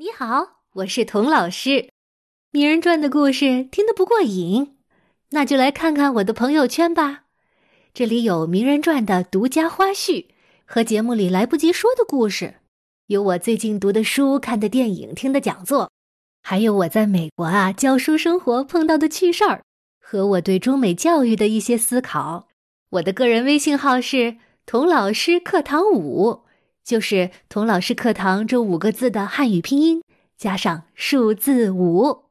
你好，我是童老师。名人传的故事听得不过瘾，那就来看看我的朋友圈吧。这里有名人传的独家花絮和节目里来不及说的故事，有我最近读的书、看的电影、听的讲座，还有我在美国啊教书生活碰到的趣事儿和我对中美教育的一些思考。我的个人微信号是童老师课堂五。就是“童老师课堂”这五个字的汉语拼音加上数字五。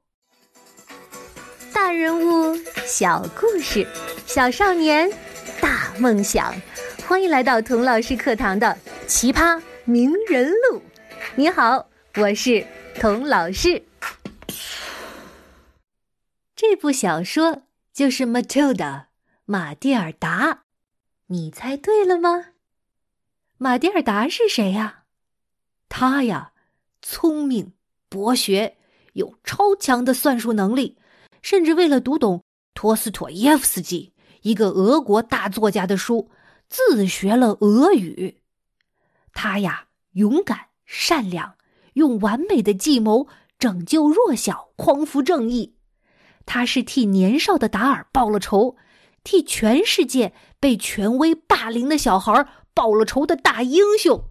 大人物，小故事，小少年，大梦想。欢迎来到童老师课堂的奇葩名人录。你好，我是童老师。这部小说就是《Matilda》，马蒂尔达。你猜对了吗？马蒂尔达是谁呀？他呀，聪明、博学，有超强的算术能力，甚至为了读懂托斯妥耶夫斯基一个俄国大作家的书，自学了俄语。他呀，勇敢、善良，用完美的计谋拯救弱小，匡扶正义。他是替年少的达尔报了仇，替全世界被权威霸凌的小孩。报了仇的大英雄。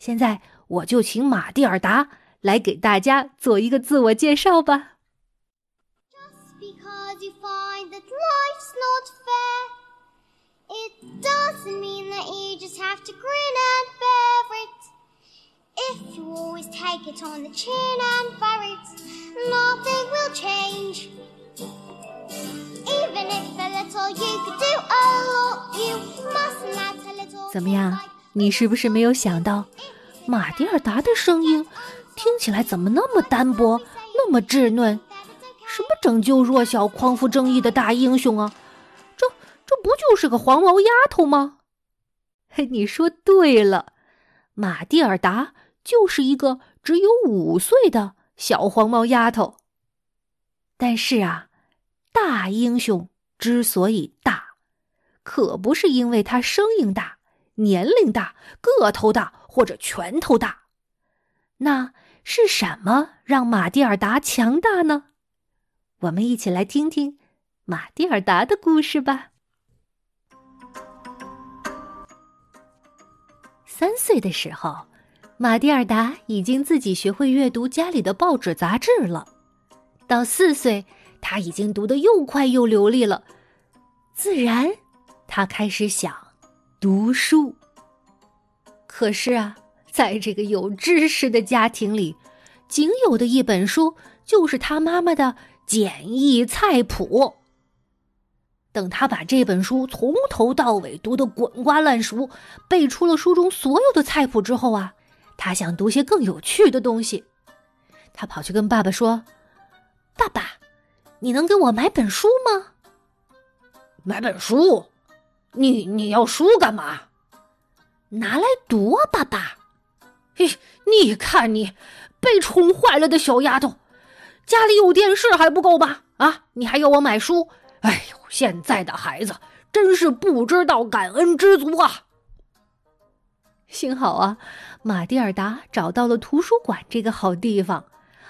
现在我就请马蒂尔达来给大家做一个自我介绍吧。怎么样？你是不是没有想到，马蒂尔达的声音听起来怎么那么单薄，那么稚嫩？什么拯救弱小、匡扶正义的大英雄啊？这这不就是个黄毛丫头吗？嘿，你说对了，马蒂尔达就是一个只有五岁的小黄毛丫头。但是啊，大英雄之所以大，可不是因为他声音大。年龄大、个头大或者拳头大，那是什么让马蒂尔达强大呢？我们一起来听听马蒂尔达的故事吧。三岁的时候，马蒂尔达已经自己学会阅读家里的报纸杂志了。到四岁，他已经读得又快又流利了。自然，他开始想。读书。可是啊，在这个有知识的家庭里，仅有的一本书就是他妈妈的简易菜谱。等他把这本书从头到尾读得滚瓜烂熟，背出了书中所有的菜谱之后啊，他想读些更有趣的东西。他跑去跟爸爸说：“爸爸，你能给我买本书吗？买本书。”你你要书干嘛？拿来读啊，爸爸！嘿，你看你被宠坏了的小丫头，家里有电视还不够吧？啊，你还要我买书？哎呦，现在的孩子真是不知道感恩知足啊！幸好啊，马蒂尔达找到了图书馆这个好地方，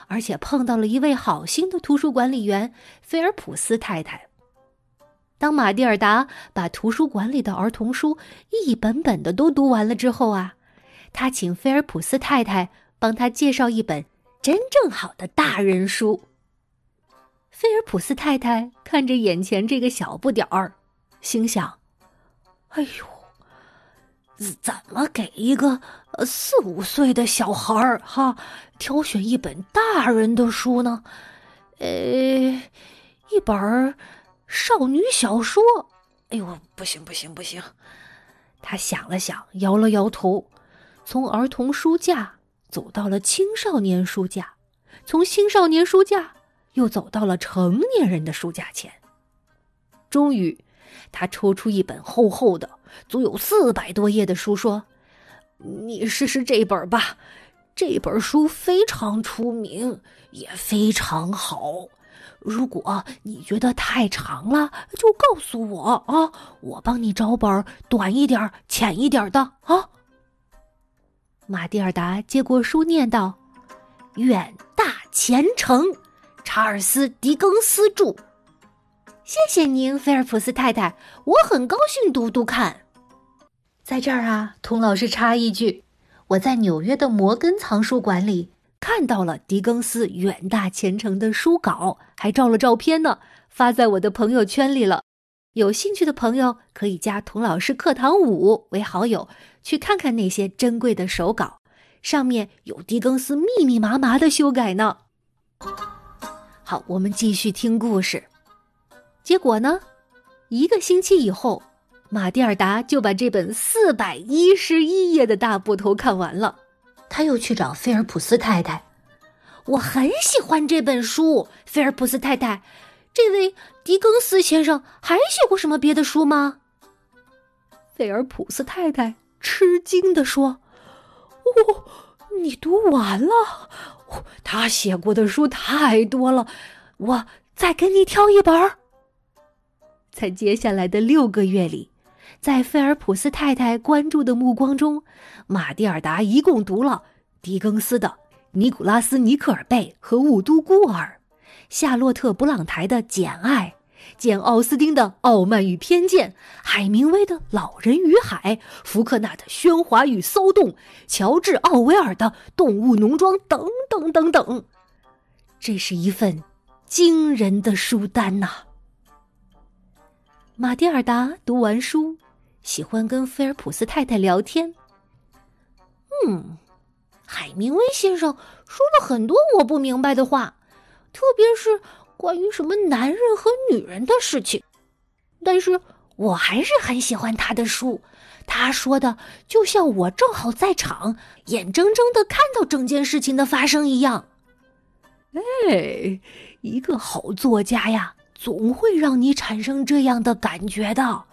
而且碰到了一位好心的图书管理员菲尔普斯太太。当马蒂尔达把图书馆里的儿童书一本本的都读完了之后啊，他请菲尔普斯太太帮他介绍一本真正好的大人书。菲尔普斯太太看着眼前这个小不点儿，心想：“哎呦，怎么给一个四五岁的小孩儿哈挑选一本大人的书呢？呃，一本儿。”少女小说，哎呦，不行不行不行！他想了想，摇了摇头，从儿童书架走到了青少年书架，从青少年书架又走到了成年人的书架前。终于，他抽出一本厚厚的、足有四百多页的书，说：“你试试这本吧，这本书非常出名，也非常好。”如果你觉得太长了，就告诉我啊，我帮你找本短一点、浅一点的啊。马蒂尔达接过书，念道：“远大前程》，查尔斯·狄更斯著。谢谢您，菲尔普斯太太，我很高兴读读看。在这儿啊，童老师插一句，我在纽约的摩根藏书馆里看到了狄更斯《远大前程》的书稿，还照了照片呢，发在我的朋友圈里了。有兴趣的朋友可以加童老师课堂五为好友，去看看那些珍贵的手稿，上面有狄更斯密密麻麻的修改呢。好，我们继续听故事。结果呢？一个星期以后，马蒂尔达就把这本四百一十一页的大部头看完了。他又去找菲尔普斯太太：“我很喜欢这本书，菲尔普斯太太。这位狄更斯先生还写过什么别的书吗？”菲尔普斯太太吃惊地说：“哦，你读完了？他写过的书太多了，我再给你挑一本。”在接下来的六个月里，在菲尔普斯太太关注的目光中，马蒂尔达一共读了狄更斯的《尼古拉斯·尼克尔贝和雾都孤儿》，夏洛特·布朗台的《简爱》，简·奥斯汀的《傲慢与偏见》，海明威的《老人与海》，福克纳的《喧哗与骚动》，乔治·奥威尔的《动物农庄》，等等等等。这是一份惊人的书单呐！马蒂尔达读完书，喜欢跟菲尔普斯太太聊天。嗯，海明威先生说了很多我不明白的话，特别是关于什么男人和女人的事情。但是我还是很喜欢他的书，他说的就像我正好在场，眼睁睁的看到整件事情的发生一样。哎，一个好作家呀！总会让你产生这样的感觉的，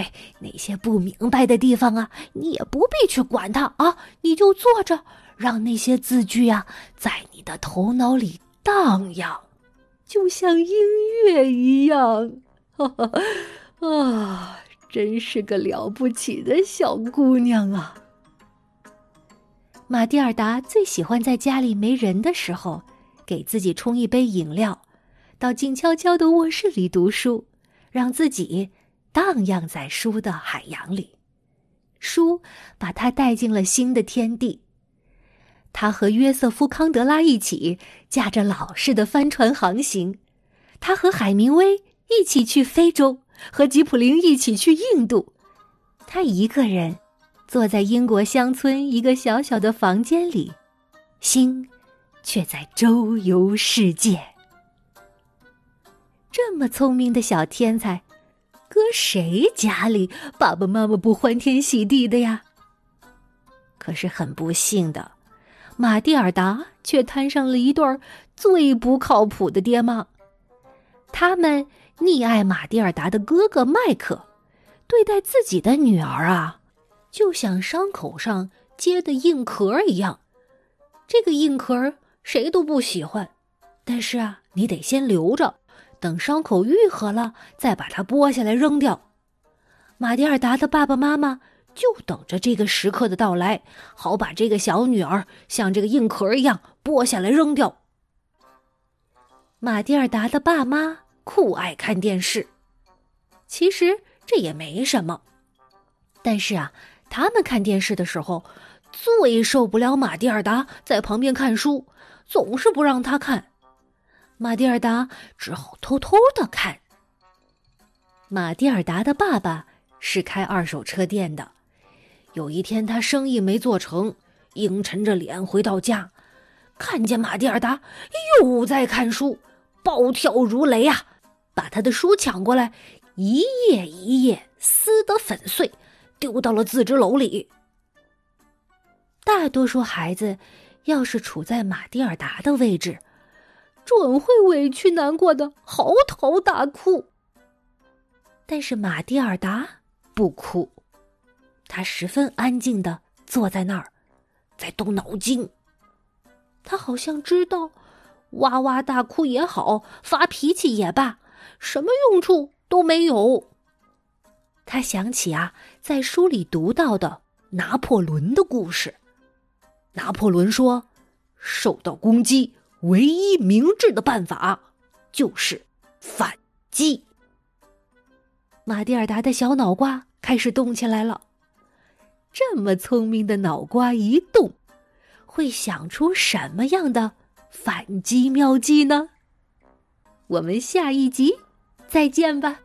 哎，那些不明白的地方啊，你也不必去管它啊，你就坐着，让那些字句啊在你的头脑里荡漾，就像音乐一样。啊，真是个了不起的小姑娘啊！马蒂尔达最喜欢在家里没人的时候，给自己冲一杯饮料。到静悄悄的卧室里读书，让自己荡漾在书的海洋里。书把他带进了新的天地。他和约瑟夫·康德拉一起驾着老式的帆船航行，他和海明威一起去非洲，和吉普林一起去印度。他一个人坐在英国乡村一个小小的房间里，心却在周游世界。这么聪明的小天才，搁谁家里爸爸妈妈不欢天喜地的呀？可是很不幸的，马蒂尔达却摊上了一对最不靠谱的爹妈。他们溺爱马蒂尔达的哥哥麦克，对待自己的女儿啊，就像伤口上结的硬壳一样。这个硬壳谁都不喜欢，但是啊，你得先留着。等伤口愈合了，再把它剥下来扔掉。马蒂尔达的爸爸妈妈就等着这个时刻的到来，好把这个小女儿像这个硬壳一样剥下来扔掉。马蒂尔达的爸妈酷爱看电视，其实这也没什么，但是啊，他们看电视的时候最受不了马蒂尔达在旁边看书，总是不让他看。马蒂尔达只好偷偷的看。马蒂尔达的爸爸是开二手车店的，有一天他生意没做成，阴沉着脸回到家，看见马蒂尔达又在看书，暴跳如雷啊，把他的书抢过来，一页一页撕得粉碎，丢到了自制楼里。大多数孩子要是处在马蒂尔达的位置，准会委屈难过的嚎啕大哭。但是马蒂尔达不哭，他十分安静的坐在那儿，在动脑筋。他好像知道，哇哇大哭也好，发脾气也罢，什么用处都没有。他想起啊，在书里读到的拿破仑的故事。拿破仑说：“受到攻击，唯一明智的办法就是反击。马蒂尔达的小脑瓜开始动起来了。这么聪明的脑瓜一动，会想出什么样的反击妙计呢？我们下一集再见吧。